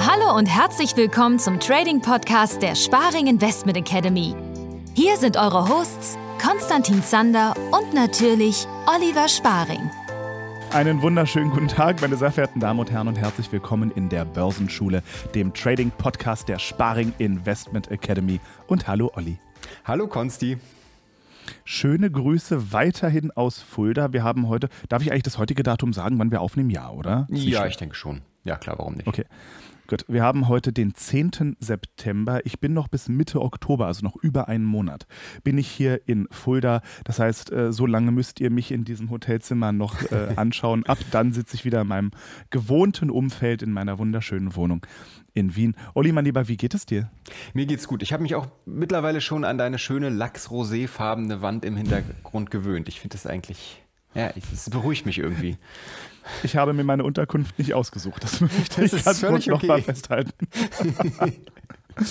Hallo und herzlich willkommen zum Trading Podcast der Sparing Investment Academy. Hier sind eure Hosts Konstantin Zander und natürlich Oliver Sparing. Einen wunderschönen guten Tag, meine sehr verehrten Damen und Herren, und herzlich willkommen in der Börsenschule, dem Trading-Podcast der Sparing Investment Academy. Und hallo, Olli. Hallo, Konsti. Schöne Grüße weiterhin aus Fulda. Wir haben heute, darf ich eigentlich das heutige Datum sagen, wann wir aufnehmen? Ja, oder? Ja, ich denke schon. Ja, klar, warum nicht? Okay. Gut, wir haben heute den 10. September. Ich bin noch bis Mitte Oktober, also noch über einen Monat, bin ich hier in Fulda. Das heißt, äh, so lange müsst ihr mich in diesem Hotelzimmer noch äh, anschauen. Ab dann sitze ich wieder in meinem gewohnten Umfeld in meiner wunderschönen Wohnung in Wien. Olli, mein Lieber, wie geht es dir? Mir geht's gut. Ich habe mich auch mittlerweile schon an deine schöne lachs-roséfarbene Wand im Hintergrund gewöhnt. Ich finde das eigentlich, ja, es beruhigt mich irgendwie. Ich habe mir meine Unterkunft nicht ausgesucht. Das möchte ich ganz kurz okay. nochmal festhalten.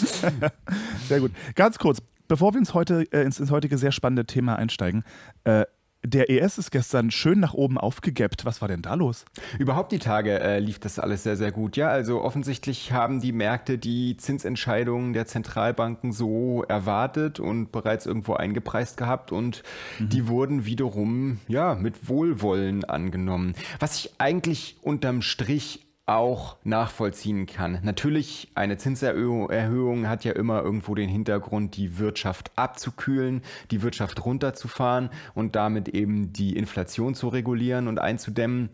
sehr gut. Ganz kurz, bevor wir ins, heute, äh, ins, ins heutige sehr spannende Thema einsteigen, äh, der ES ist gestern schön nach oben aufgegappt. Was war denn da los? Überhaupt die Tage äh, lief das alles sehr, sehr gut. Ja, also offensichtlich haben die Märkte die Zinsentscheidungen der Zentralbanken so erwartet und bereits irgendwo eingepreist gehabt und mhm. die wurden wiederum ja mit Wohlwollen angenommen. Was ich eigentlich unterm Strich auch nachvollziehen kann. Natürlich, eine Zinserhöhung hat ja immer irgendwo den Hintergrund, die Wirtschaft abzukühlen, die Wirtschaft runterzufahren und damit eben die Inflation zu regulieren und einzudämmen.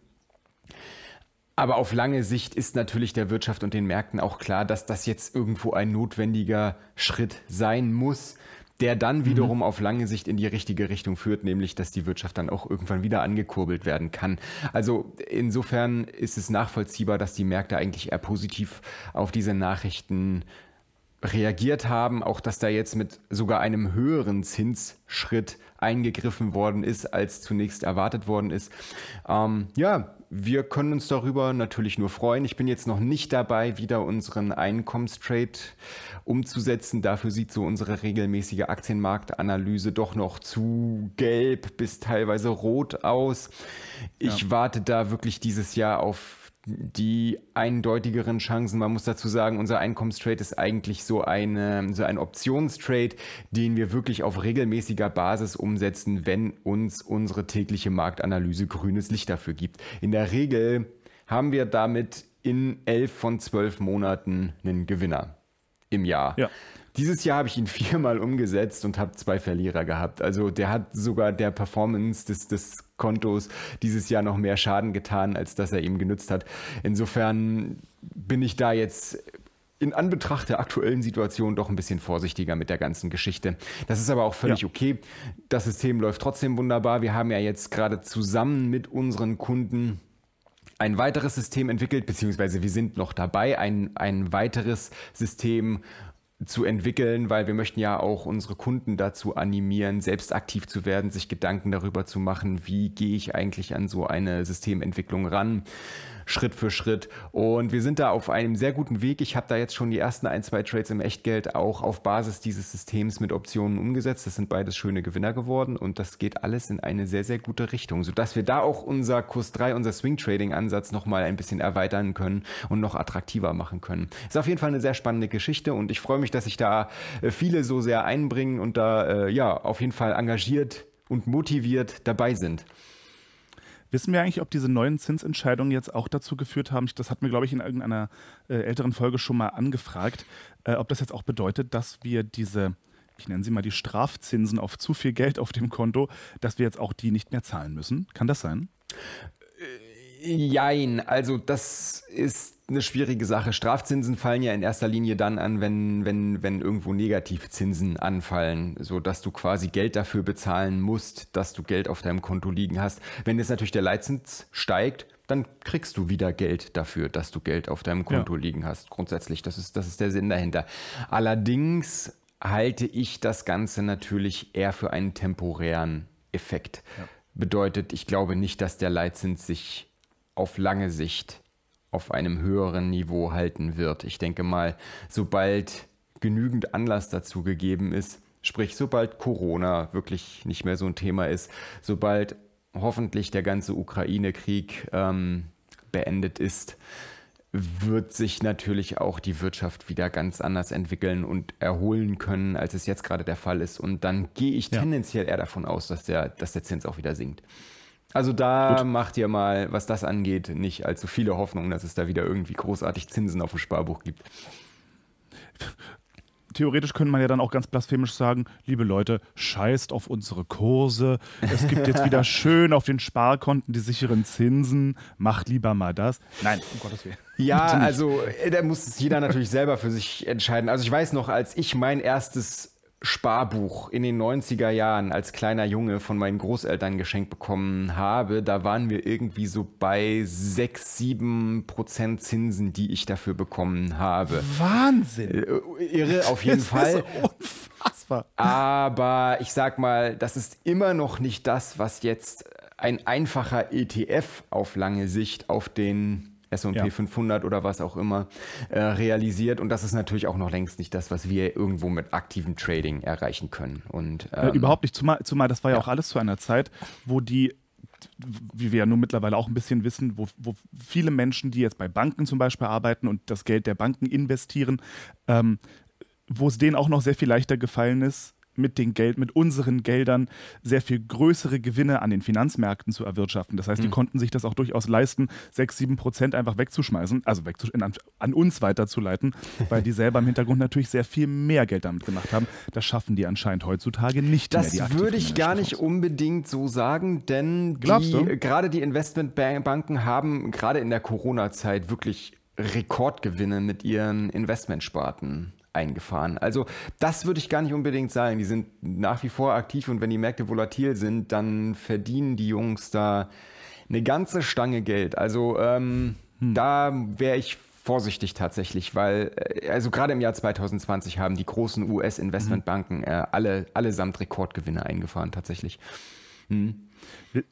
Aber auf lange Sicht ist natürlich der Wirtschaft und den Märkten auch klar, dass das jetzt irgendwo ein notwendiger Schritt sein muss, der dann mhm. wiederum mhm. auf lange Sicht in die richtige Richtung führt, nämlich dass die Wirtschaft dann auch irgendwann wieder angekurbelt werden kann. Also insofern ist es nachvollziehbar, dass die Märkte eigentlich eher positiv auf diese Nachrichten reagiert haben, auch dass da jetzt mit sogar einem höheren Zinsschritt eingegriffen worden ist, als zunächst erwartet worden ist. Ähm, ja, wir können uns darüber natürlich nur freuen. Ich bin jetzt noch nicht dabei, wieder unseren Einkommenstrade umzusetzen. Dafür sieht so unsere regelmäßige Aktienmarktanalyse doch noch zu gelb bis teilweise rot aus. Ich ja. warte da wirklich dieses Jahr auf die eindeutigeren Chancen. Man muss dazu sagen, unser Einkommenstrade ist eigentlich so, eine, so ein Optionstrade, den wir wirklich auf regelmäßiger Basis umsetzen, wenn uns unsere tägliche Marktanalyse grünes Licht dafür gibt. In der Regel haben wir damit in elf von zwölf Monaten einen Gewinner im Jahr. Ja. Dieses Jahr habe ich ihn viermal umgesetzt und habe zwei Verlierer gehabt. Also der hat sogar der Performance des, des Kontos dieses Jahr noch mehr Schaden getan, als dass er ihm genützt hat. Insofern bin ich da jetzt in Anbetracht der aktuellen Situation doch ein bisschen vorsichtiger mit der ganzen Geschichte. Das ist aber auch völlig ja. okay. Das System läuft trotzdem wunderbar. Wir haben ja jetzt gerade zusammen mit unseren Kunden ein weiteres System entwickelt, beziehungsweise wir sind noch dabei, ein, ein weiteres System zu entwickeln, weil wir möchten ja auch unsere Kunden dazu animieren, selbst aktiv zu werden, sich Gedanken darüber zu machen, wie gehe ich eigentlich an so eine Systementwicklung ran. Schritt für Schritt. Und wir sind da auf einem sehr guten Weg. Ich habe da jetzt schon die ersten ein, zwei Trades im Echtgeld auch auf Basis dieses Systems mit Optionen umgesetzt. Das sind beides schöne Gewinner geworden und das geht alles in eine sehr, sehr gute Richtung, sodass wir da auch unser Kurs 3, unser Swing Trading Ansatz nochmal ein bisschen erweitern können und noch attraktiver machen können. Ist auf jeden Fall eine sehr spannende Geschichte und ich freue mich, dass sich da äh, viele so sehr einbringen und da äh, ja auf jeden Fall engagiert und motiviert dabei sind. Wissen wir eigentlich, ob diese neuen Zinsentscheidungen jetzt auch dazu geführt haben, das hat mir, glaube ich, in irgendeiner äh, älteren Folge schon mal angefragt, ob das jetzt auch bedeutet, dass wir diese, ich nenne sie mal die Strafzinsen auf zu viel Geld auf dem Konto, dass wir jetzt auch die nicht mehr zahlen müssen. Kann das sein? Jein, also das ist eine schwierige Sache. Strafzinsen fallen ja in erster Linie dann an, wenn, wenn, wenn irgendwo Negativzinsen anfallen, sodass du quasi Geld dafür bezahlen musst, dass du Geld auf deinem Konto liegen hast. Wenn jetzt natürlich der Leitzins steigt, dann kriegst du wieder Geld dafür, dass du Geld auf deinem Konto ja. liegen hast. Grundsätzlich, das ist, das ist der Sinn dahinter. Allerdings halte ich das Ganze natürlich eher für einen temporären Effekt. Ja. Bedeutet, ich glaube nicht, dass der Leitzins sich auf lange Sicht auf einem höheren Niveau halten wird. Ich denke mal, sobald genügend Anlass dazu gegeben ist, sprich sobald Corona wirklich nicht mehr so ein Thema ist, sobald hoffentlich der ganze Ukraine-Krieg ähm, beendet ist, wird sich natürlich auch die Wirtschaft wieder ganz anders entwickeln und erholen können, als es jetzt gerade der Fall ist. Und dann gehe ich ja. tendenziell eher davon aus, dass der, dass der Zins auch wieder sinkt. Also da Gut. macht ihr mal, was das angeht, nicht allzu viele Hoffnungen, dass es da wieder irgendwie großartig Zinsen auf dem Sparbuch gibt theoretisch könnte man ja dann auch ganz blasphemisch sagen, liebe Leute, scheißt auf unsere Kurse. Es gibt jetzt wieder schön auf den Sparkonten die sicheren Zinsen. Macht lieber mal das. Nein, um Gottes Willen. Ja, also äh, da muss es jeder natürlich selber für sich entscheiden. Also ich weiß noch, als ich mein erstes Sparbuch in den 90er Jahren als kleiner Junge von meinen Großeltern geschenkt bekommen habe, da waren wir irgendwie so bei 6, 7 Prozent Zinsen, die ich dafür bekommen habe. Wahnsinn! Äh, irre, auf jeden das Fall. unfassbar. Aber ich sag mal, das ist immer noch nicht das, was jetzt ein einfacher ETF auf lange Sicht auf den S&P ja. 500 oder was auch immer äh, realisiert und das ist natürlich auch noch längst nicht das, was wir irgendwo mit aktivem Trading erreichen können. Und ähm, äh, überhaupt nicht, zumal, zumal das war ja, ja auch alles zu einer Zeit, wo die wie wir ja nun mittlerweile auch ein bisschen wissen, wo, wo, viele Menschen, die jetzt bei Banken zum Beispiel arbeiten und das Geld der Banken investieren, ähm, wo es denen auch noch sehr viel leichter gefallen ist, mit den Geld, mit unseren Geldern sehr viel größere Gewinne an den Finanzmärkten zu erwirtschaften. Das heißt, die mhm. konnten sich das auch durchaus leisten, sechs, sieben Prozent einfach wegzuschmeißen, also wegzusch an, an, uns weiterzuleiten, weil die selber im Hintergrund natürlich sehr viel mehr Geld damit gemacht haben. Das schaffen die anscheinend heutzutage nicht das mehr. Das würde ich gar nicht unbedingt so sagen, denn gerade die Investmentbanken haben gerade in der Corona-Zeit wirklich Rekordgewinne mit ihren Investmentsparten eingefahren. Also das würde ich gar nicht unbedingt sagen. Die sind nach wie vor aktiv und wenn die Märkte volatil sind, dann verdienen die Jungs da eine ganze Stange Geld. Also ähm, hm. da wäre ich vorsichtig tatsächlich, weil äh, also gerade im Jahr 2020 haben die großen US-Investmentbanken äh, alle allesamt Rekordgewinne eingefahren tatsächlich. Hm.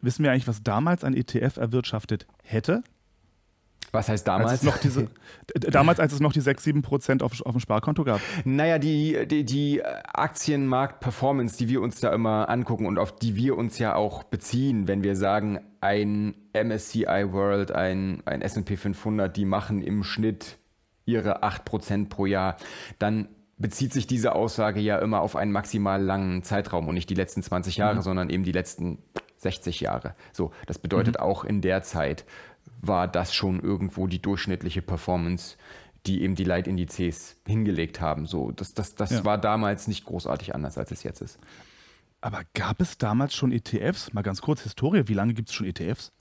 Wissen wir eigentlich, was damals ein ETF erwirtschaftet hätte? Was heißt damals? Als noch diese, damals, als es noch die 6, 7 Prozent auf, auf dem Sparkonto gab. Naja, die, die, die Aktienmarkt-Performance, die wir uns da immer angucken und auf die wir uns ja auch beziehen, wenn wir sagen, ein MSCI World, ein, ein SP 500, die machen im Schnitt ihre 8 Prozent pro Jahr, dann bezieht sich diese Aussage ja immer auf einen maximal langen Zeitraum und nicht die letzten 20 Jahre, mhm. sondern eben die letzten 60 Jahre. So, das bedeutet mhm. auch in der Zeit war das schon irgendwo die durchschnittliche Performance, die eben die Leitindizes hingelegt haben. So, das das, das ja. war damals nicht großartig anders, als es jetzt ist. Aber gab es damals schon ETFs? Mal ganz kurz Historie, wie lange gibt es schon ETFs?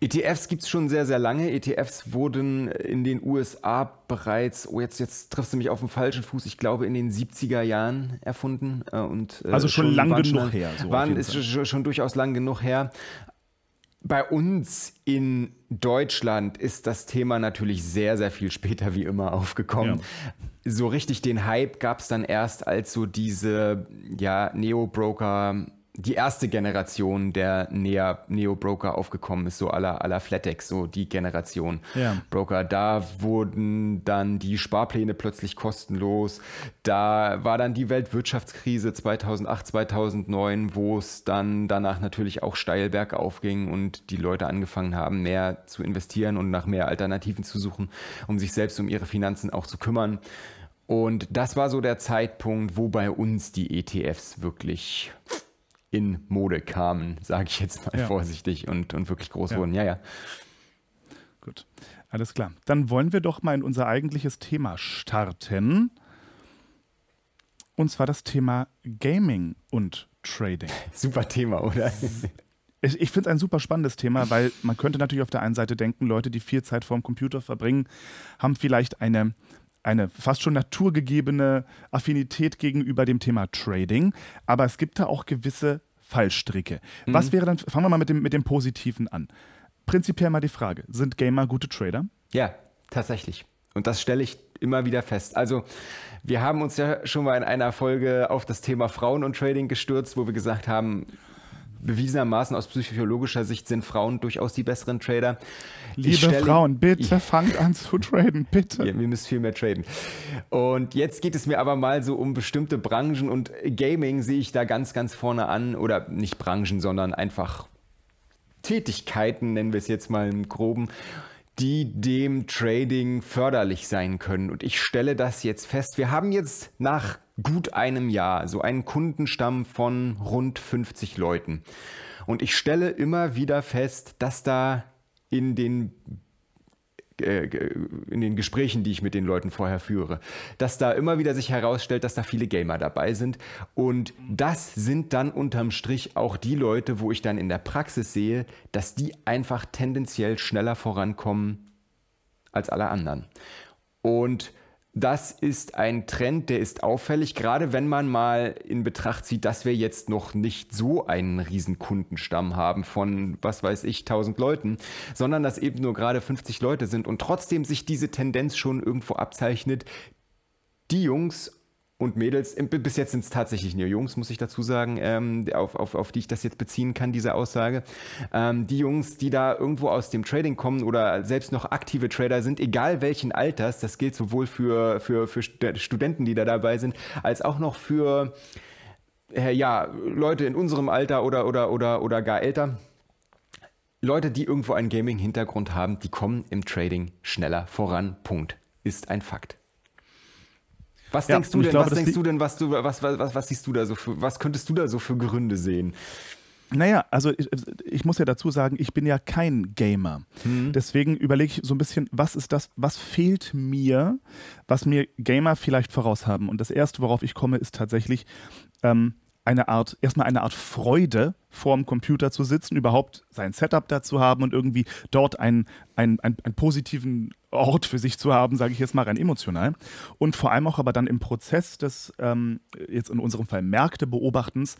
ETFs gibt es schon sehr, sehr lange. ETFs wurden in den USA bereits, oh jetzt, jetzt triffst du mich auf den falschen Fuß, ich glaube in den 70er Jahren erfunden. Äh, und, äh, also schon, schon lang genug schon, her. So waren, ist schon, schon durchaus lang genug her. Bei uns in Deutschland ist das Thema natürlich sehr, sehr viel später wie immer aufgekommen. Ja. So richtig den Hype gab es dann erst, als so diese ja, Neo-Broker die erste Generation der Neo-Broker aufgekommen ist, so aller aller Flatex, so die Generation ja. Broker. Da wurden dann die Sparpläne plötzlich kostenlos. Da war dann die Weltwirtschaftskrise 2008, 2009, wo es dann danach natürlich auch steil bergauf ging und die Leute angefangen haben, mehr zu investieren und nach mehr Alternativen zu suchen, um sich selbst um ihre Finanzen auch zu kümmern. Und das war so der Zeitpunkt, wo bei uns die ETFs wirklich in Mode kamen, sage ich jetzt mal ja. vorsichtig, und, und wirklich groß ja. wurden. Ja, ja. Gut, alles klar. Dann wollen wir doch mal in unser eigentliches Thema starten. Und zwar das Thema Gaming und Trading. Super Thema, oder? Ich, ich finde es ein super spannendes Thema, weil man könnte natürlich auf der einen Seite denken, Leute, die viel Zeit vorm Computer verbringen, haben vielleicht eine, eine fast schon naturgegebene Affinität gegenüber dem Thema Trading, aber es gibt da auch gewisse Fallstricke. Mhm. Was wäre dann, fangen wir mal mit dem, mit dem Positiven an. Prinzipiell mal die Frage, sind Gamer gute Trader? Ja, tatsächlich. Und das stelle ich immer wieder fest. Also, wir haben uns ja schon mal in einer Folge auf das Thema Frauen und Trading gestürzt, wo wir gesagt haben, bewiesenermaßen aus psychologischer Sicht sind Frauen durchaus die besseren Trader. Liebe stelle, Frauen, bitte fangt an zu traden, bitte. Ja, wir müssen viel mehr traden. Und jetzt geht es mir aber mal so um bestimmte Branchen und Gaming sehe ich da ganz, ganz vorne an. Oder nicht Branchen, sondern einfach Tätigkeiten, nennen wir es jetzt mal im groben, die dem Trading förderlich sein können. Und ich stelle das jetzt fest. Wir haben jetzt nach gut einem Jahr so einen Kundenstamm von rund 50 Leuten. Und ich stelle immer wieder fest, dass da in den äh, in den Gesprächen, die ich mit den Leuten vorher führe, dass da immer wieder sich herausstellt, dass da viele Gamer dabei sind. Und das sind dann unterm Strich auch die Leute, wo ich dann in der Praxis sehe, dass die einfach tendenziell schneller vorankommen als alle anderen. Und das ist ein Trend, der ist auffällig, gerade wenn man mal in Betracht zieht, dass wir jetzt noch nicht so einen riesen Kundenstamm haben von, was weiß ich, 1000 Leuten, sondern dass eben nur gerade 50 Leute sind und trotzdem sich diese Tendenz schon irgendwo abzeichnet, die Jungs und Mädels, bis jetzt sind es tatsächlich nur Jungs, muss ich dazu sagen, ähm, auf, auf, auf die ich das jetzt beziehen kann, diese Aussage. Ähm, die Jungs, die da irgendwo aus dem Trading kommen oder selbst noch aktive Trader sind, egal welchen Alters, das gilt sowohl für, für, für Studenten, die da dabei sind, als auch noch für äh, ja, Leute in unserem Alter oder, oder, oder, oder gar älter. Leute, die irgendwo einen Gaming-Hintergrund haben, die kommen im Trading schneller voran. Punkt. Ist ein Fakt. Was ja, denkst du denn, glaube, was denkst du denn, was du, was, was, was, was siehst du da so für, was könntest du da so für Gründe sehen? Naja, also ich, ich, muss ja dazu sagen, ich bin ja kein Gamer. Hm. Deswegen überlege ich so ein bisschen, was ist das, was fehlt mir, was mir Gamer vielleicht voraus haben. Und das Erste, worauf ich komme, ist tatsächlich ähm, eine Art, erstmal eine Art Freude, vorm Computer zu sitzen, überhaupt sein Setup dazu haben und irgendwie dort einen, einen, einen, einen positiven Ort für sich zu haben, sage ich jetzt mal rein emotional. Und vor allem auch aber dann im Prozess des, ähm, jetzt in unserem Fall Märkte beobachtens,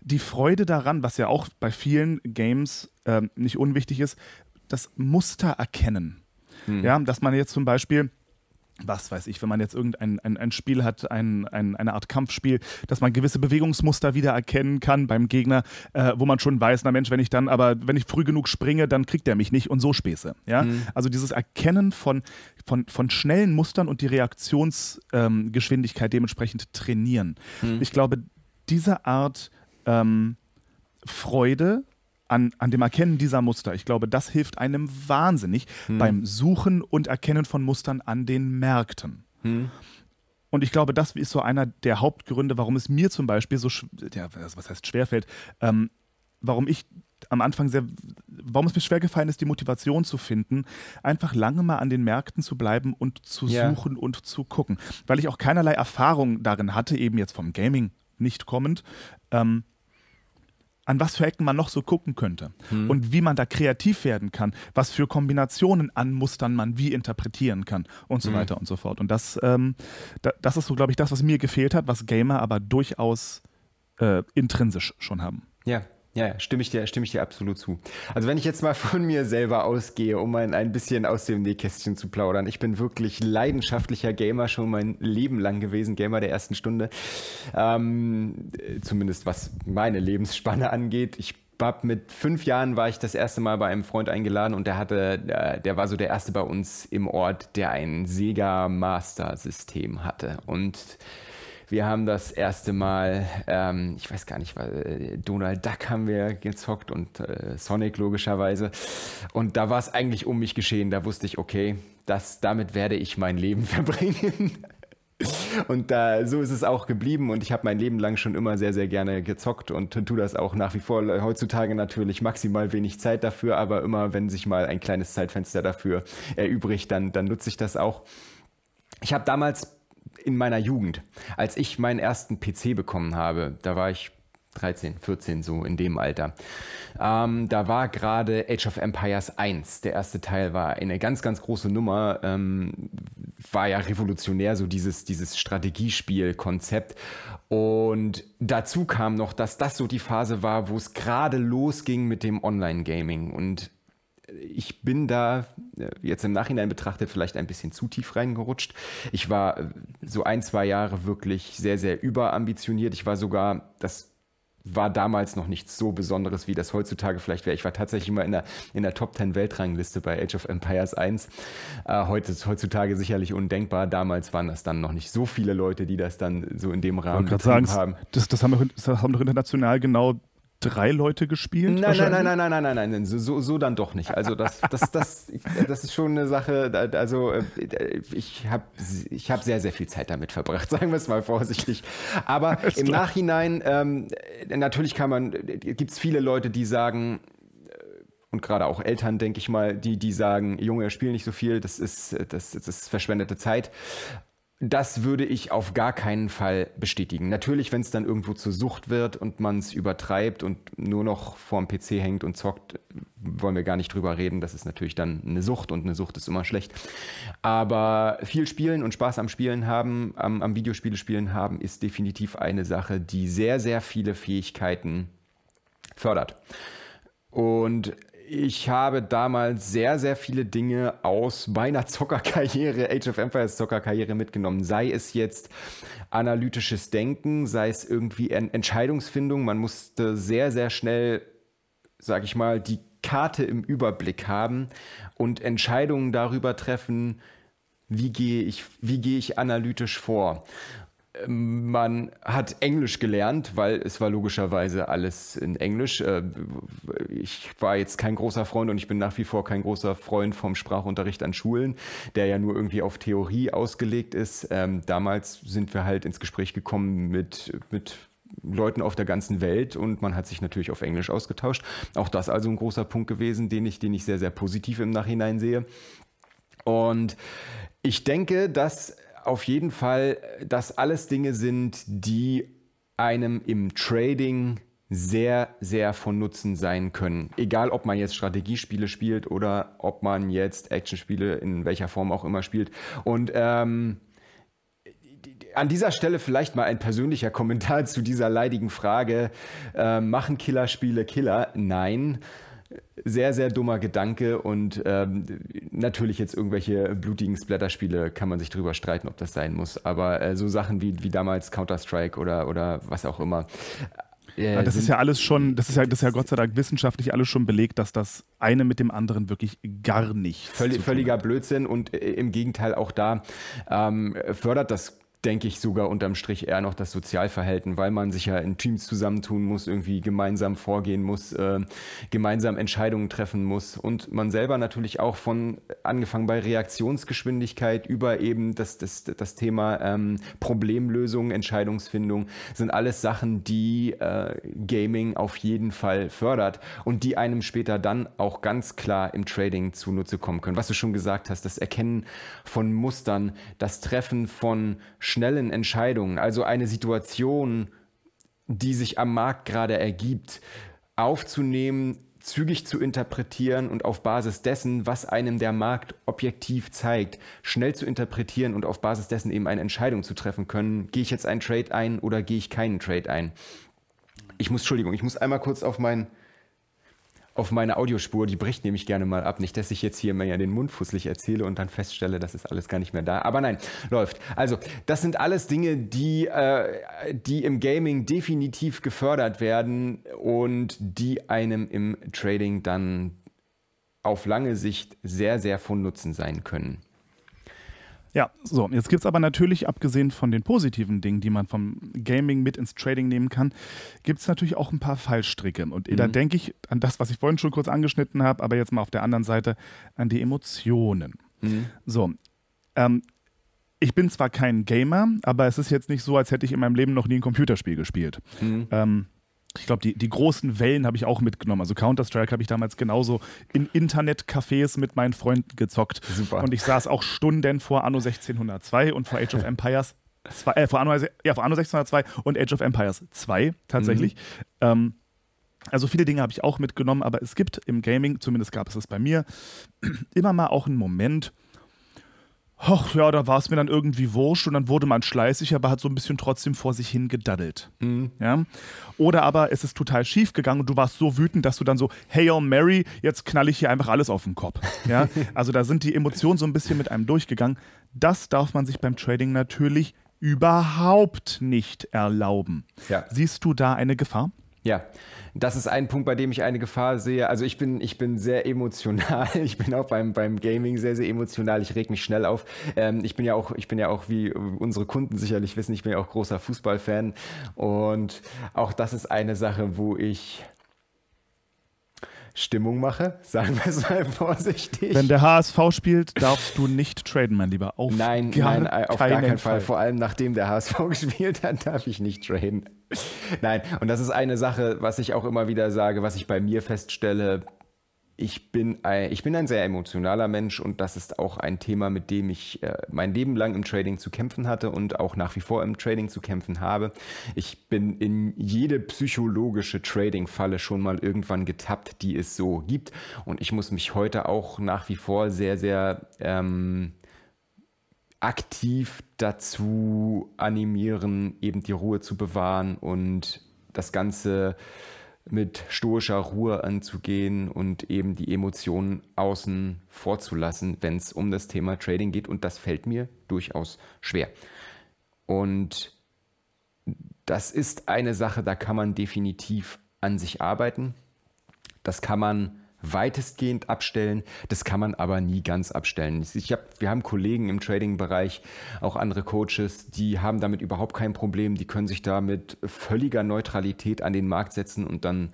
die Freude daran, was ja auch bei vielen Games ähm, nicht unwichtig ist, das Muster erkennen. Hm. Ja, dass man jetzt zum Beispiel was weiß ich, wenn man jetzt irgendein ein, ein Spiel hat, ein, ein, eine Art Kampfspiel, dass man gewisse Bewegungsmuster wieder erkennen kann beim Gegner, äh, wo man schon weiß, na Mensch, wenn ich dann, aber wenn ich früh genug springe, dann kriegt er mich nicht und so Späße. Ja? Mhm. Also dieses Erkennen von, von, von schnellen Mustern und die Reaktionsgeschwindigkeit ähm, dementsprechend trainieren. Mhm. Ich glaube, diese Art ähm, Freude an, an dem Erkennen dieser Muster. Ich glaube, das hilft einem wahnsinnig hm. beim Suchen und Erkennen von Mustern an den Märkten. Hm. Und ich glaube, das ist so einer der Hauptgründe, warum es mir zum Beispiel so, ja, was heißt schwerfällt, ähm, warum ich am Anfang sehr, warum es mir schwer gefallen ist, die Motivation zu finden, einfach lange mal an den Märkten zu bleiben und zu yeah. suchen und zu gucken. Weil ich auch keinerlei Erfahrung darin hatte, eben jetzt vom Gaming nicht kommend, ähm, an was für Ecken man noch so gucken könnte hm. und wie man da kreativ werden kann, was für Kombinationen an Mustern man wie interpretieren kann und so hm. weiter und so fort. Und das, ähm, da, das ist so, glaube ich, das, was mir gefehlt hat, was Gamer aber durchaus äh, intrinsisch schon haben. Ja, ja, stimme ich dir, stimme ich dir absolut zu. Also wenn ich jetzt mal von mir selber ausgehe, um ein, ein bisschen aus dem Nähkästchen zu plaudern. Ich bin wirklich leidenschaftlicher Gamer, schon mein Leben lang gewesen, Gamer der ersten Stunde. Ähm, zumindest was meine Lebensspanne angeht. Ich hab mit fünf Jahren war ich das erste Mal bei einem Freund eingeladen und der hatte, der war so der erste bei uns im Ort, der ein Sega Master System hatte. Und wir haben das erste Mal, ähm, ich weiß gar nicht, weil Donald Duck haben wir gezockt und äh, Sonic logischerweise. Und da war es eigentlich um mich geschehen. Da wusste ich, okay, das, damit werde ich mein Leben verbringen. Und da, so ist es auch geblieben und ich habe mein Leben lang schon immer sehr, sehr gerne gezockt und tue das auch nach wie vor. Heutzutage natürlich maximal wenig Zeit dafür, aber immer, wenn sich mal ein kleines Zeitfenster dafür erübrigt, dann, dann nutze ich das auch. Ich habe damals in meiner Jugend, als ich meinen ersten PC bekommen habe, da war ich 13, 14, so in dem Alter. Ähm, da war gerade Age of Empires 1. Der erste Teil war eine ganz, ganz große Nummer. Ähm, war ja revolutionär, so dieses, dieses Strategiespiel-Konzept. Und dazu kam noch, dass das so die Phase war, wo es gerade losging mit dem Online-Gaming. Und ich bin da äh, jetzt im Nachhinein betrachtet vielleicht ein bisschen zu tief reingerutscht. Ich war äh, so ein, zwei Jahre wirklich sehr, sehr überambitioniert. Ich war sogar, das war damals noch nichts so Besonderes, wie das heutzutage vielleicht wäre. Ich war tatsächlich immer in der, in der Top 10 Weltrangliste bei Age of Empires 1. Äh, heute ist heutzutage sicherlich undenkbar. Damals waren das dann noch nicht so viele Leute, die das dann so in dem Rahmen sagen, haben. Das, das, haben wir, das haben doch international genau drei Leute gespielt? Nein, nein, nein, nein, nein, nein, nein, nein, so, so dann doch nicht. Also das, das, das, das ist schon eine Sache, also äh, ich habe ich hab sehr, sehr viel Zeit damit verbracht, sagen wir es mal vorsichtig. Aber im Nachhinein, ähm, natürlich kann man, gibt es viele Leute, die sagen, äh, und gerade auch Eltern, denke ich mal, die, die sagen, Junge, spiel nicht so viel, das ist, das, das ist verschwendete Zeit. Das würde ich auf gar keinen Fall bestätigen. Natürlich, wenn es dann irgendwo zur Sucht wird und man es übertreibt und nur noch vorm PC hängt und zockt, wollen wir gar nicht drüber reden. Das ist natürlich dann eine Sucht und eine Sucht ist immer schlecht. Aber viel Spielen und Spaß am Spielen haben, am, am Videospiele spielen haben, ist definitiv eine Sache, die sehr, sehr viele Fähigkeiten fördert. Und ich habe damals sehr, sehr viele Dinge aus meiner Zockerkarriere, Age of Empires Zockerkarriere mitgenommen. Sei es jetzt analytisches Denken, sei es irgendwie Entscheidungsfindung. Man musste sehr, sehr schnell, sag ich mal, die Karte im Überblick haben und Entscheidungen darüber treffen, wie gehe ich, wie gehe ich analytisch vor man hat Englisch gelernt, weil es war logischerweise alles in Englisch. Äh, ich war jetzt kein großer Freund und ich bin nach wie vor kein großer Freund vom Sprachunterricht an Schulen, der ja nur irgendwie auf Theorie ausgelegt ist. Ähm, damals sind wir halt ins Gespräch gekommen mit, mit Leuten auf der ganzen Welt und man hat sich natürlich auf Englisch ausgetauscht. Auch das also ein großer Punkt gewesen, den ich, den ich sehr, sehr positiv im Nachhinein sehe. Und ich denke, dass auf jeden Fall, dass alles Dinge sind, die einem im Trading sehr, sehr von Nutzen sein können. Egal, ob man jetzt Strategiespiele spielt oder ob man jetzt Actionspiele in welcher Form auch immer spielt. Und ähm, an dieser Stelle vielleicht mal ein persönlicher Kommentar zu dieser leidigen Frage. Äh, machen Killerspiele Killer? Nein sehr, sehr dummer Gedanke und ähm, natürlich jetzt irgendwelche blutigen Splatterspiele kann man sich drüber streiten, ob das sein muss. Aber äh, so Sachen wie, wie damals Counter-Strike oder, oder was auch immer. Äh, ja, das ist ja alles schon, das ist ja, das ist ja Gott sei Dank wissenschaftlich alles schon belegt, dass das eine mit dem anderen wirklich gar nicht. Völlig, völliger Blödsinn und äh, im Gegenteil auch da ähm, fördert das denke ich, sogar unterm Strich eher noch das Sozialverhalten, weil man sich ja in Teams zusammentun muss, irgendwie gemeinsam vorgehen muss, äh, gemeinsam Entscheidungen treffen muss und man selber natürlich auch von angefangen bei Reaktionsgeschwindigkeit über eben das, das, das Thema ähm, Problemlösung, Entscheidungsfindung sind alles Sachen, die äh, Gaming auf jeden Fall fördert und die einem später dann auch ganz klar im Trading zunutze kommen können. Was du schon gesagt hast, das Erkennen von Mustern, das Treffen von schnellen Entscheidungen, also eine Situation, die sich am Markt gerade ergibt, aufzunehmen, zügig zu interpretieren und auf Basis dessen, was einem der Markt objektiv zeigt, schnell zu interpretieren und auf Basis dessen eben eine Entscheidung zu treffen können, gehe ich jetzt einen Trade ein oder gehe ich keinen Trade ein. Ich muss, Entschuldigung, ich muss einmal kurz auf mein auf meine Audiospur, die bricht nämlich gerne mal ab. Nicht, dass ich jetzt hier mehr den Mund fusselig erzähle und dann feststelle, das ist alles gar nicht mehr da. Aber nein, läuft. Also, das sind alles Dinge, die, äh, die im Gaming definitiv gefördert werden und die einem im Trading dann auf lange Sicht sehr, sehr von Nutzen sein können. Ja, so, jetzt gibt es aber natürlich, abgesehen von den positiven Dingen, die man vom Gaming mit ins Trading nehmen kann, gibt es natürlich auch ein paar Fallstricke. Und mhm. da denke ich an das, was ich vorhin schon kurz angeschnitten habe, aber jetzt mal auf der anderen Seite an die Emotionen. Mhm. So, ähm, ich bin zwar kein Gamer, aber es ist jetzt nicht so, als hätte ich in meinem Leben noch nie ein Computerspiel gespielt. Mhm. Ähm, ich glaube, die, die großen Wellen habe ich auch mitgenommen. Also Counter-Strike habe ich damals genauso in Internetcafés mit meinen Freunden gezockt. Super. Und ich saß auch Stunden vor Anno 1602 und vor Age of Empires 2, äh, vor Anno, ja, vor Anno 1602 und Age of Empires 2 tatsächlich. Mhm. Ähm, also viele Dinge habe ich auch mitgenommen, aber es gibt im Gaming, zumindest gab es es bei mir, immer mal auch einen Moment, ach ja, da war es mir dann irgendwie wurscht und dann wurde man schleißig, aber hat so ein bisschen trotzdem vor sich hin gedaddelt. Mhm. Ja? Oder aber es ist total schief gegangen und du warst so wütend, dass du dann so, hey oh Mary, jetzt knall ich hier einfach alles auf den Kopf. Ja? also da sind die Emotionen so ein bisschen mit einem durchgegangen. Das darf man sich beim Trading natürlich überhaupt nicht erlauben. Ja. Siehst du da eine Gefahr? Ja, das ist ein Punkt, bei dem ich eine Gefahr sehe. Also ich bin, ich bin sehr emotional. Ich bin auch beim, beim Gaming sehr, sehr emotional. Ich reg mich schnell auf. Ähm, ich bin ja auch, ich bin ja auch, wie unsere Kunden sicherlich wissen, ich bin ja auch großer Fußballfan. Und auch das ist eine Sache, wo ich Stimmung mache, sagen wir es mal vorsichtig. Wenn der HSV spielt, darfst du nicht traden, mein Lieber. Auf nein, gar, nein, auf gar keinen Fall. Fall. Vor allem nachdem der HSV gespielt hat, darf ich nicht traden. Nein, und das ist eine Sache, was ich auch immer wieder sage, was ich bei mir feststelle ich bin, ein, ich bin ein sehr emotionaler Mensch und das ist auch ein Thema, mit dem ich äh, mein Leben lang im Trading zu kämpfen hatte und auch nach wie vor im Trading zu kämpfen habe. Ich bin in jede psychologische Trading-Falle schon mal irgendwann getappt, die es so gibt. Und ich muss mich heute auch nach wie vor sehr, sehr ähm, aktiv dazu animieren, eben die Ruhe zu bewahren und das Ganze mit stoischer Ruhe anzugehen und eben die Emotionen außen vorzulassen, wenn es um das Thema Trading geht. Und das fällt mir durchaus schwer. Und das ist eine Sache, da kann man definitiv an sich arbeiten. Das kann man weitestgehend abstellen. Das kann man aber nie ganz abstellen. Ich hab, wir haben Kollegen im Trading-Bereich, auch andere Coaches, die haben damit überhaupt kein Problem. Die können sich da mit völliger Neutralität an den Markt setzen und dann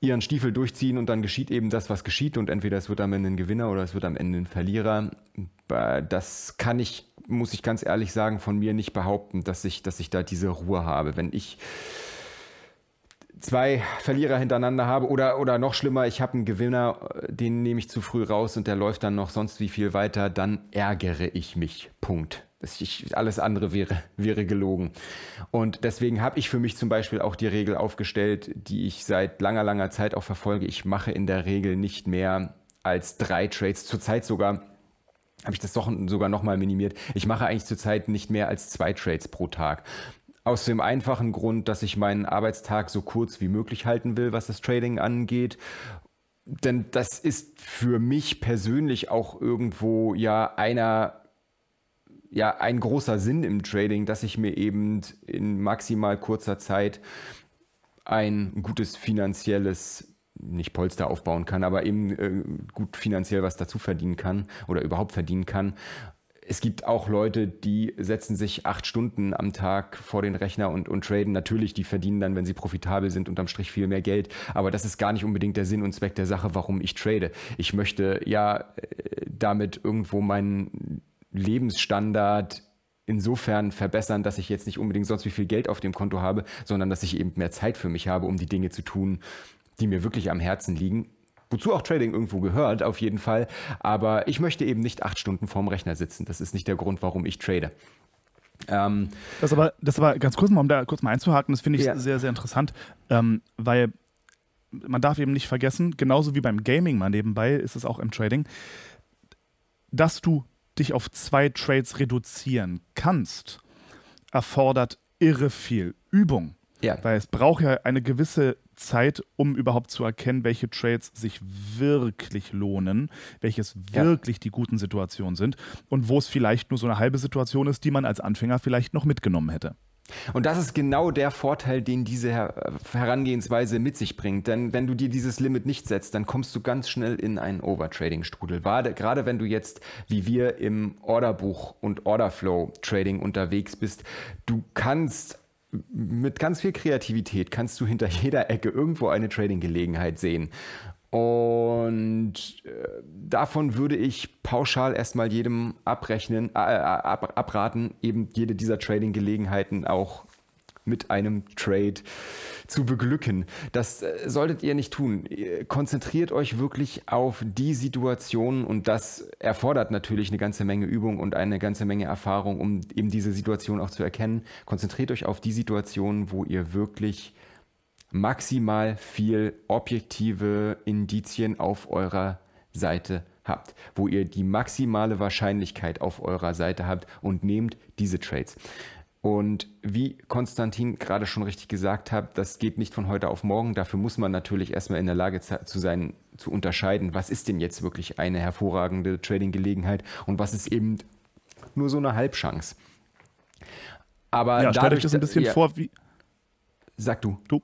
ihren Stiefel durchziehen und dann geschieht eben das, was geschieht und entweder es wird am Ende ein Gewinner oder es wird am Ende ein Verlierer. Das kann ich, muss ich ganz ehrlich sagen, von mir nicht behaupten, dass ich, dass ich da diese Ruhe habe. Wenn ich zwei Verlierer hintereinander habe oder, oder noch schlimmer, ich habe einen Gewinner, den nehme ich zu früh raus und der läuft dann noch sonst wie viel weiter, dann ärgere ich mich. Punkt. Ich, alles andere wäre, wäre gelogen. Und deswegen habe ich für mich zum Beispiel auch die Regel aufgestellt, die ich seit langer, langer Zeit auch verfolge. Ich mache in der Regel nicht mehr als drei Trades, zurzeit sogar habe ich das doch sogar nochmal minimiert. Ich mache eigentlich zurzeit nicht mehr als zwei Trades pro Tag. Aus dem einfachen Grund, dass ich meinen Arbeitstag so kurz wie möglich halten will, was das Trading angeht. Denn das ist für mich persönlich auch irgendwo ja einer ja ein großer Sinn im Trading, dass ich mir eben in maximal kurzer Zeit ein gutes finanzielles nicht Polster aufbauen kann, aber eben äh, gut finanziell was dazu verdienen kann oder überhaupt verdienen kann es gibt auch Leute, die setzen sich acht Stunden am Tag vor den Rechner und, und traden. Natürlich, die verdienen dann, wenn sie profitabel sind, unterm Strich viel mehr Geld. Aber das ist gar nicht unbedingt der Sinn und Zweck der Sache, warum ich trade. Ich möchte ja äh, damit irgendwo meinen Lebensstandard insofern verbessern, dass ich jetzt nicht unbedingt sonst wie viel Geld auf dem Konto habe, sondern dass ich eben mehr Zeit für mich habe, um die Dinge zu tun, die mir wirklich am Herzen liegen wozu auch Trading irgendwo gehört, auf jeden Fall. Aber ich möchte eben nicht acht Stunden vorm Rechner sitzen. Das ist nicht der Grund, warum ich trade. Ähm, das aber, das aber ganz kurz mal, um da kurz mal einzuhaken, das finde ich ja. sehr, sehr interessant, ähm, weil man darf eben nicht vergessen, genauso wie beim Gaming mal nebenbei ist es auch im Trading, dass du dich auf zwei Trades reduzieren kannst, erfordert irre viel Übung. Ja. Weil es braucht ja eine gewisse Zeit, um überhaupt zu erkennen, welche Trades sich wirklich lohnen, welches ja. wirklich die guten Situationen sind und wo es vielleicht nur so eine halbe Situation ist, die man als Anfänger vielleicht noch mitgenommen hätte. Und das ist genau der Vorteil, den diese Herangehensweise mit sich bringt. Denn wenn du dir dieses Limit nicht setzt, dann kommst du ganz schnell in einen Overtrading-Strudel. Gerade wenn du jetzt, wie wir im Orderbuch und Orderflow-Trading unterwegs bist, du kannst mit ganz viel Kreativität kannst du hinter jeder Ecke irgendwo eine Trading-Gelegenheit sehen. Und äh, davon würde ich pauschal erstmal jedem abrechnen, äh, ab, abraten, eben jede dieser Trading-Gelegenheiten auch mit einem Trade zu beglücken. Das äh, solltet ihr nicht tun. Konzentriert euch wirklich auf die Situation und das erfordert natürlich eine ganze Menge Übung und eine ganze Menge Erfahrung, um eben diese Situation auch zu erkennen. Konzentriert euch auf die Situation, wo ihr wirklich maximal viel objektive Indizien auf eurer Seite habt, wo ihr die maximale Wahrscheinlichkeit auf eurer Seite habt und nehmt diese Trades. Und wie Konstantin gerade schon richtig gesagt hat, das geht nicht von heute auf morgen. Dafür muss man natürlich erstmal in der Lage zu sein, zu unterscheiden, was ist denn jetzt wirklich eine hervorragende Trading-Gelegenheit und was ist eben nur so eine Halbchance. Aber ja, dadurch, stellt euch das ein bisschen ja, vor, wie. Sag du. Du.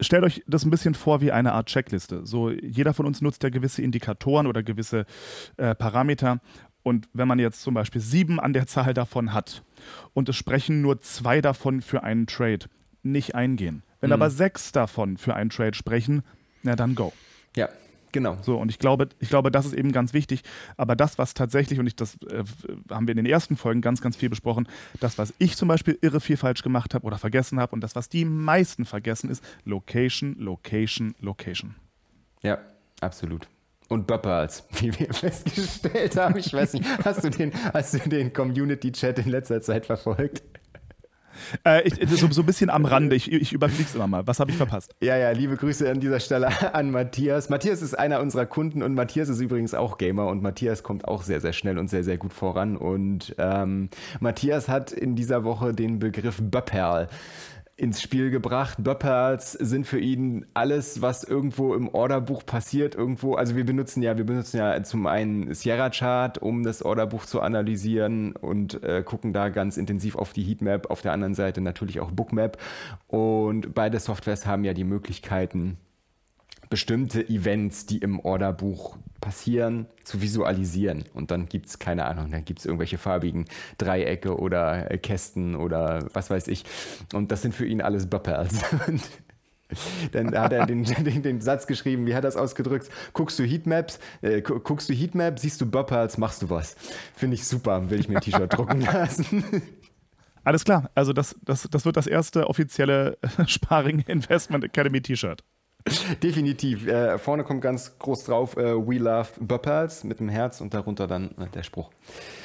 Stellt euch das ein bisschen vor wie eine Art Checkliste. So, jeder von uns nutzt ja gewisse Indikatoren oder gewisse äh, Parameter. Und wenn man jetzt zum Beispiel sieben an der Zahl davon hat und es sprechen nur zwei davon für einen Trade, nicht eingehen. Wenn mhm. aber sechs davon für einen Trade sprechen, na dann go. Ja, Genau. So, und ich glaube, ich glaube, das ist eben ganz wichtig. Aber das, was tatsächlich, und ich, das äh, haben wir in den ersten Folgen ganz, ganz viel besprochen, das, was ich zum Beispiel irre viel falsch gemacht habe oder vergessen habe und das, was die meisten vergessen, ist Location, Location, Location. Ja, absolut. Und Böpperls, wie wir festgestellt haben. Ich weiß nicht, hast du den, hast du den Community-Chat in letzter Zeit verfolgt? Äh, ich, so, so, ein bisschen am Rande, ich, ich überfliege es immer mal. Was habe ich verpasst? Ja, ja, liebe Grüße an dieser Stelle an Matthias. Matthias ist einer unserer Kunden und Matthias ist übrigens auch Gamer und Matthias kommt auch sehr, sehr schnell und sehr, sehr gut voran. Und ähm, Matthias hat in dieser Woche den Begriff Böpperl ins Spiel gebracht. Böpperls sind für ihn alles, was irgendwo im Orderbuch passiert, irgendwo. Also wir benutzen ja, wir benutzen ja zum einen Sierra Chart, um das Orderbuch zu analysieren und äh, gucken da ganz intensiv auf die Heatmap. Auf der anderen Seite natürlich auch Bookmap. Und beide Softwares haben ja die Möglichkeiten, bestimmte Events, die im Orderbuch passieren, zu visualisieren. Und dann gibt es, keine Ahnung, dann gibt es irgendwelche farbigen Dreiecke oder äh, Kästen oder was weiß ich. Und das sind für ihn alles Buppers. dann hat er den, den, den, Satz geschrieben, wie hat er das ausgedrückt? Guckst du Heatmaps, äh, guckst du Heatmap, siehst du Buppers, machst du was. Finde ich super, will ich mir ein T-Shirt drucken lassen. Alles klar, also das, das, das wird das erste offizielle Sparring Investment Academy T-Shirt. Definitiv. Äh, vorne kommt ganz groß drauf äh, We Love Buppals mit dem Herz und darunter dann äh, der Spruch.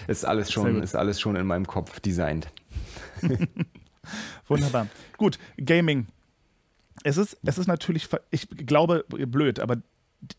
Ist alles schon, ist alles schon in meinem Kopf designt. Wunderbar. Gut, Gaming. Es ist, es ist natürlich, ich glaube, blöd, aber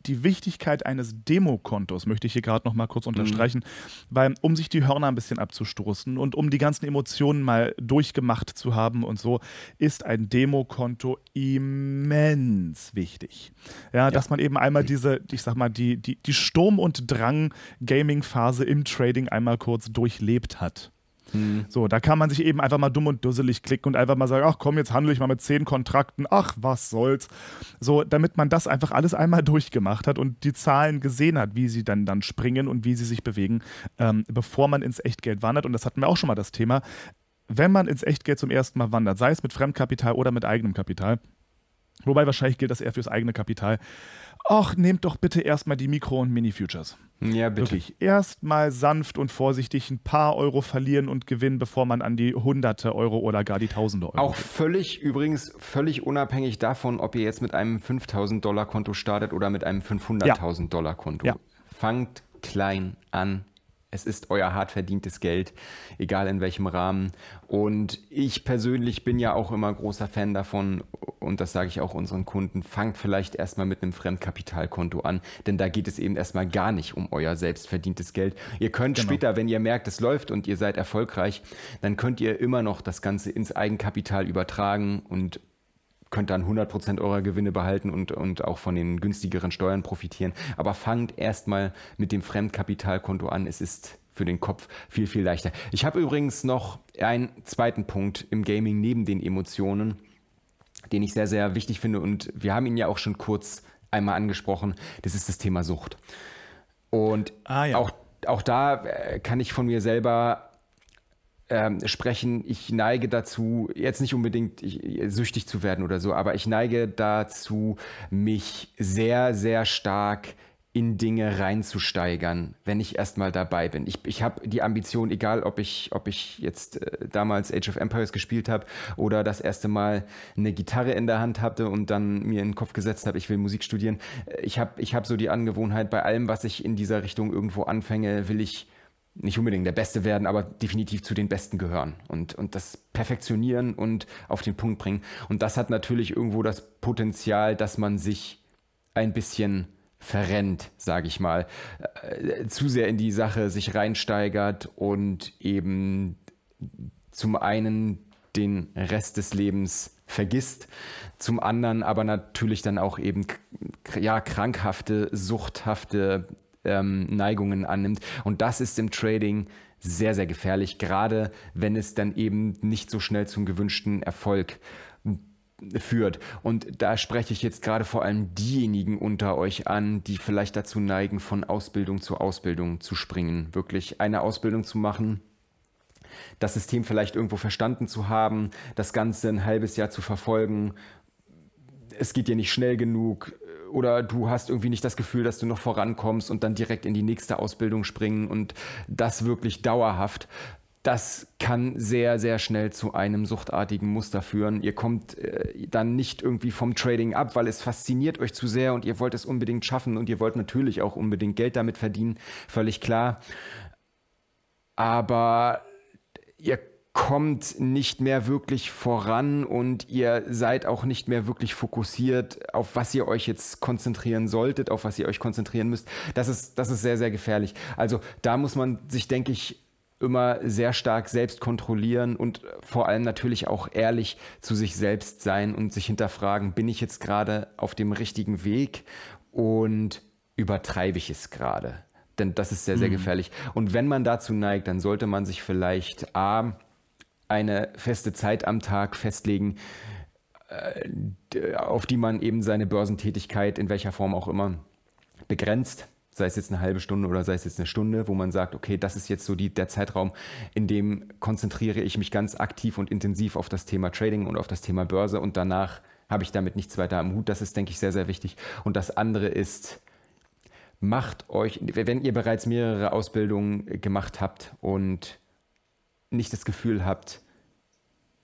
die Wichtigkeit eines Demokontos möchte ich hier gerade noch mal kurz unterstreichen, mhm. weil um sich die Hörner ein bisschen abzustoßen und um die ganzen Emotionen mal durchgemacht zu haben und so, ist ein Demokonto immens wichtig. Ja, ja, dass man eben einmal diese, ich sag mal, die, die, die Sturm- und Drang-Gaming-Phase im Trading einmal kurz durchlebt hat. Hm. So, da kann man sich eben einfach mal dumm und dusselig klicken und einfach mal sagen, ach komm, jetzt handle ich mal mit zehn Kontrakten, ach, was soll's. So, damit man das einfach alles einmal durchgemacht hat und die Zahlen gesehen hat, wie sie dann, dann springen und wie sie sich bewegen, ähm, bevor man ins Echtgeld wandert. Und das hatten wir auch schon mal das Thema. Wenn man ins Echtgeld zum ersten Mal wandert, sei es mit Fremdkapital oder mit eigenem Kapital, wobei wahrscheinlich gilt das eher fürs eigene Kapital, ach, nehmt doch bitte erstmal die Mikro- und Mini-Futures. Ja, bitte. Wirklich erstmal sanft und vorsichtig ein paar Euro verlieren und gewinnen, bevor man an die hunderte Euro oder gar die tausende Euro Auch geht. völlig, übrigens, völlig unabhängig davon, ob ihr jetzt mit einem 5000 Dollar Konto startet oder mit einem 500.000 ja. Dollar Konto. Ja. Fangt klein an, es ist euer hart verdientes Geld, egal in welchem Rahmen. Und ich persönlich bin ja auch immer großer Fan davon, und das sage ich auch unseren Kunden, fangt vielleicht erstmal mit einem Fremdkapitalkonto an, denn da geht es eben erstmal gar nicht um euer selbstverdientes Geld. Ihr könnt genau. später, wenn ihr merkt, es läuft und ihr seid erfolgreich, dann könnt ihr immer noch das Ganze ins Eigenkapital übertragen und könnt dann 100% eurer Gewinne behalten und, und auch von den günstigeren Steuern profitieren. Aber fangt erstmal mit dem Fremdkapitalkonto an. Es ist für den Kopf viel, viel leichter. Ich habe übrigens noch einen zweiten Punkt im Gaming neben den Emotionen, den ich sehr, sehr wichtig finde. Und wir haben ihn ja auch schon kurz einmal angesprochen. Das ist das Thema Sucht. Und ah, ja. auch, auch da äh, kann ich von mir selber ähm, sprechen, ich neige dazu, jetzt nicht unbedingt ich, süchtig zu werden oder so, aber ich neige dazu, mich sehr, sehr stark in Dinge reinzusteigern, wenn ich erstmal dabei bin. Ich, ich habe die Ambition, egal ob ich, ob ich jetzt äh, damals Age of Empires gespielt habe oder das erste Mal eine Gitarre in der Hand hatte und dann mir in den Kopf gesetzt habe, ich will Musik studieren. Äh, ich habe ich hab so die Angewohnheit, bei allem, was ich in dieser Richtung irgendwo anfange, will ich nicht unbedingt der Beste werden, aber definitiv zu den Besten gehören und, und das perfektionieren und auf den Punkt bringen. Und das hat natürlich irgendwo das Potenzial, dass man sich ein bisschen verrennt, sage ich mal, äh, zu sehr in die Sache sich reinsteigert und eben zum einen den Rest des Lebens vergisst, zum anderen aber natürlich dann auch eben ja krankhafte, suchthafte ähm, Neigungen annimmt. Und das ist im Trading sehr, sehr gefährlich, gerade wenn es dann eben nicht so schnell zum gewünschten Erfolg führt. Und da spreche ich jetzt gerade vor allem diejenigen unter euch an, die vielleicht dazu neigen, von Ausbildung zu Ausbildung zu springen. Wirklich eine Ausbildung zu machen, das System vielleicht irgendwo verstanden zu haben, das Ganze ein halbes Jahr zu verfolgen. Es geht dir nicht schnell genug oder du hast irgendwie nicht das Gefühl, dass du noch vorankommst und dann direkt in die nächste Ausbildung springen und das wirklich dauerhaft das kann sehr, sehr schnell zu einem suchtartigen Muster führen. Ihr kommt äh, dann nicht irgendwie vom Trading ab, weil es fasziniert euch zu sehr und ihr wollt es unbedingt schaffen und ihr wollt natürlich auch unbedingt Geld damit verdienen, völlig klar. Aber ihr kommt nicht mehr wirklich voran und ihr seid auch nicht mehr wirklich fokussiert, auf was ihr euch jetzt konzentrieren solltet, auf was ihr euch konzentrieren müsst. Das ist, das ist sehr, sehr gefährlich. Also da muss man sich, denke ich, immer sehr stark selbst kontrollieren und vor allem natürlich auch ehrlich zu sich selbst sein und sich hinterfragen, bin ich jetzt gerade auf dem richtigen Weg und übertreibe ich es gerade? Denn das ist sehr, sehr mhm. gefährlich. Und wenn man dazu neigt, dann sollte man sich vielleicht A, eine feste Zeit am Tag festlegen, äh, auf die man eben seine Börsentätigkeit in welcher Form auch immer begrenzt sei es jetzt eine halbe Stunde oder sei es jetzt eine Stunde, wo man sagt, okay, das ist jetzt so die, der Zeitraum, in dem konzentriere ich mich ganz aktiv und intensiv auf das Thema Trading und auf das Thema Börse und danach habe ich damit nichts weiter am Hut. Das ist, denke ich, sehr, sehr wichtig. Und das andere ist, macht euch, wenn ihr bereits mehrere Ausbildungen gemacht habt und nicht das Gefühl habt,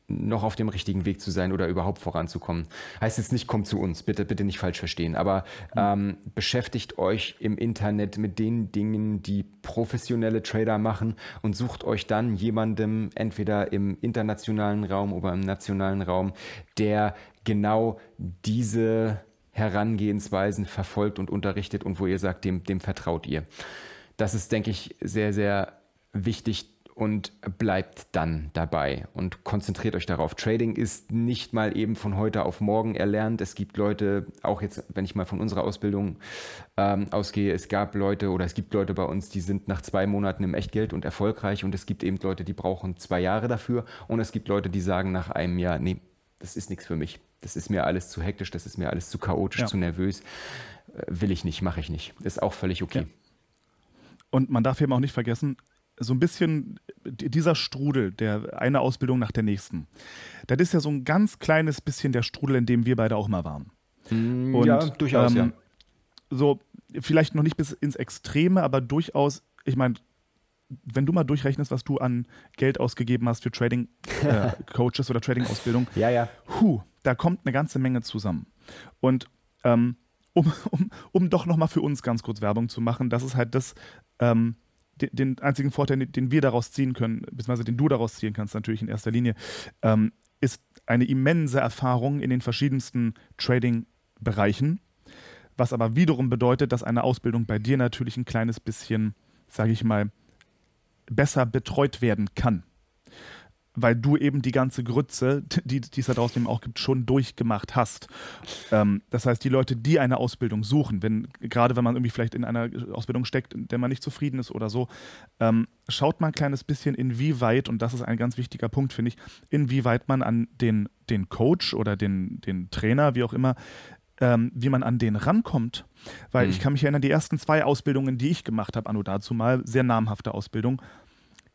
noch auf dem richtigen Weg zu sein oder überhaupt voranzukommen. Heißt jetzt nicht, kommt zu uns, bitte, bitte nicht falsch verstehen, aber ähm, beschäftigt euch im Internet mit den Dingen, die professionelle Trader machen und sucht euch dann jemandem entweder im internationalen Raum oder im nationalen Raum, der genau diese Herangehensweisen verfolgt und unterrichtet und wo ihr sagt, dem, dem vertraut ihr. Das ist, denke ich, sehr, sehr wichtig, und bleibt dann dabei und konzentriert euch darauf. Trading ist nicht mal eben von heute auf morgen erlernt. Es gibt Leute, auch jetzt, wenn ich mal von unserer Ausbildung ähm, ausgehe, es gab Leute oder es gibt Leute bei uns, die sind nach zwei Monaten im Echtgeld und erfolgreich und es gibt eben Leute, die brauchen zwei Jahre dafür und es gibt Leute, die sagen nach einem Jahr, nee, das ist nichts für mich. Das ist mir alles zu hektisch, das ist mir alles zu chaotisch, ja. zu nervös. Äh, will ich nicht, mache ich nicht. Ist auch völlig okay. Ja. Und man darf eben auch nicht vergessen, so ein bisschen dieser Strudel, der eine Ausbildung nach der nächsten, das ist ja so ein ganz kleines bisschen der Strudel, in dem wir beide auch mal waren. Mm, Und, ja, durchaus, ähm, ja. So, vielleicht noch nicht bis ins Extreme, aber durchaus, ich meine, wenn du mal durchrechnest, was du an Geld ausgegeben hast für Trading-Coaches äh, oder Trading-Ausbildung, ja, ja. Huh, da kommt eine ganze Menge zusammen. Und ähm, um, um, um doch nochmal für uns ganz kurz Werbung zu machen, das ist halt das, ähm, den, einzigen Vorteil, den wir daraus ziehen können, beziehungsweise den du daraus ziehen kannst, natürlich in erster Linie, ähm, ist eine immense Erfahrung in den verschiedensten Trading-Bereichen, was aber wiederum bedeutet, dass eine Ausbildung bei dir natürlich ein kleines bisschen, sage ich mal, besser betreut werden kann weil du eben die ganze Grütze, die, die es da draußen eben auch gibt, schon durchgemacht hast. Ähm, das heißt, die Leute, die eine Ausbildung suchen, wenn, gerade wenn man irgendwie vielleicht in einer Ausbildung steckt, in der man nicht zufrieden ist oder so, ähm, schaut mal ein kleines bisschen, inwieweit, und das ist ein ganz wichtiger Punkt, finde ich, inwieweit man an den, den Coach oder den, den Trainer, wie auch immer, ähm, wie man an den rankommt. Weil mhm. ich kann mich erinnern, die ersten zwei Ausbildungen, die ich gemacht habe, anno dazu mal, sehr namhafte Ausbildung,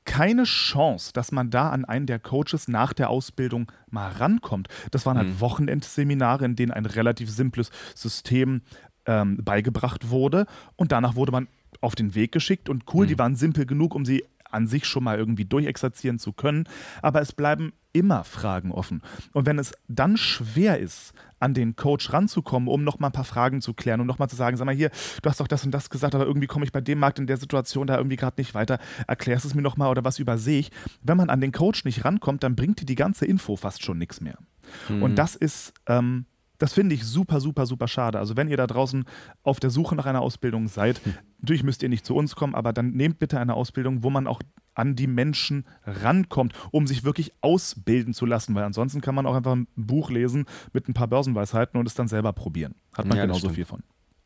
keine Chance, dass man da an einen der Coaches nach der Ausbildung mal rankommt. Das waren halt mhm. Wochenendseminare, in denen ein relativ simples System ähm, beigebracht wurde und danach wurde man auf den Weg geschickt und cool, mhm. die waren simpel genug, um sie an sich schon mal irgendwie durchexerzieren zu können, aber es bleiben immer Fragen offen. Und wenn es dann schwer ist, an den Coach ranzukommen, um nochmal ein paar Fragen zu klären und nochmal zu sagen, sag mal hier, du hast doch das und das gesagt, aber irgendwie komme ich bei dem Markt in der Situation da irgendwie gerade nicht weiter, erklärst es mir nochmal oder was übersehe ich. Wenn man an den Coach nicht rankommt, dann bringt dir die ganze Info fast schon nichts mehr. Mhm. Und das ist, ähm, das finde ich super, super, super schade. Also wenn ihr da draußen auf der Suche nach einer Ausbildung seid, hm. natürlich müsst ihr nicht zu uns kommen, aber dann nehmt bitte eine Ausbildung, wo man auch an die Menschen rankommt, um sich wirklich ausbilden zu lassen, weil ansonsten kann man auch einfach ein Buch lesen mit ein paar Börsenweisheiten und es dann selber probieren. Hat man ja, genauso viel von.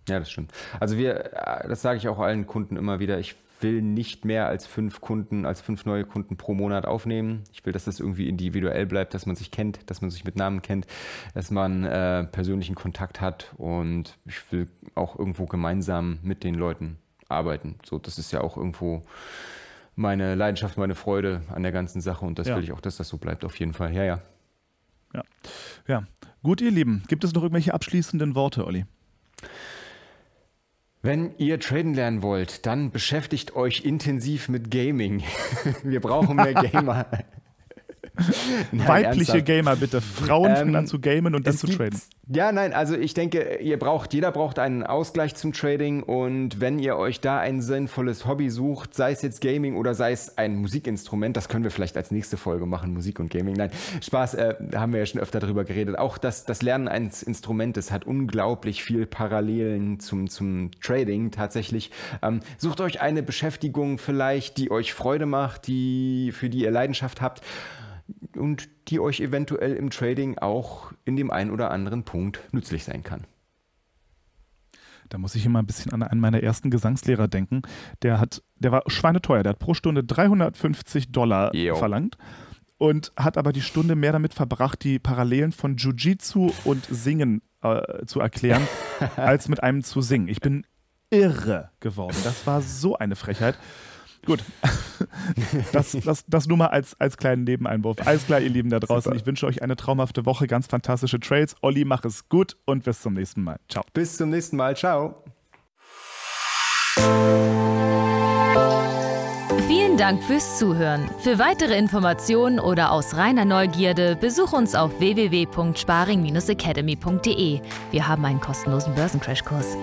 Ja, das stimmt. Also wir, äh, das sage ich auch allen Kunden immer wieder, ich will nicht mehr als fünf Kunden, als fünf neue Kunden pro Monat aufnehmen. Ich will, dass das irgendwie individuell bleibt, dass man sich kennt, dass man sich mit Namen kennt, dass man äh, persönlichen Kontakt hat und ich will auch irgendwo gemeinsam mit den Leuten arbeiten. So, das ist ja auch irgendwo meine Leidenschaft, meine Freude an der ganzen Sache und das ja. will ich auch, dass das so bleibt, auf jeden Fall. Ja, ja. Ja. Ja. Gut, ihr Lieben, gibt es noch irgendwelche abschließenden Worte, Olli? Wenn ihr traden lernen wollt, dann beschäftigt euch intensiv mit Gaming. Wir brauchen mehr Gamer. Nein, Weibliche ernsthaft. Gamer bitte. Frauen fangen ähm, an zu gamen und dann zu traden. Ja, nein, also ich denke, ihr braucht, jeder braucht einen Ausgleich zum Trading und wenn ihr euch da ein sinnvolles Hobby sucht, sei es jetzt Gaming oder sei es ein Musikinstrument, das können wir vielleicht als nächste Folge machen, Musik und Gaming. Nein, Spaß, äh, haben wir ja schon öfter darüber geredet. Auch das, das Lernen eines Instrumentes hat unglaublich viel Parallelen zum, zum Trading tatsächlich. Ähm, sucht euch eine Beschäftigung vielleicht, die euch Freude macht, die, für die ihr Leidenschaft habt und die euch eventuell im Trading auch in dem einen oder anderen Punkt nützlich sein kann. Da muss ich immer ein bisschen an einen meiner ersten Gesangslehrer denken. Der hat, der war schweineteuer, der hat pro Stunde 350 Dollar Yo. verlangt und hat aber die Stunde mehr damit verbracht, die Parallelen von Jiu-Jitsu und Singen äh, zu erklären, als mit einem zu singen. Ich bin irre geworden. Das war so eine Frechheit. Gut. Das, das, das nur mal als, als kleinen Nebeneinwurf. Alles klar, ihr Lieben da draußen. Super. Ich wünsche euch eine traumhafte Woche, ganz fantastische Trades. Olli, mach es gut und bis zum nächsten Mal. Ciao. Bis zum nächsten Mal. Ciao. Vielen Dank fürs Zuhören. Für weitere Informationen oder aus reiner Neugierde besuch uns auf www.sparing-academy.de. Wir haben einen kostenlosen Börsencrashkurs.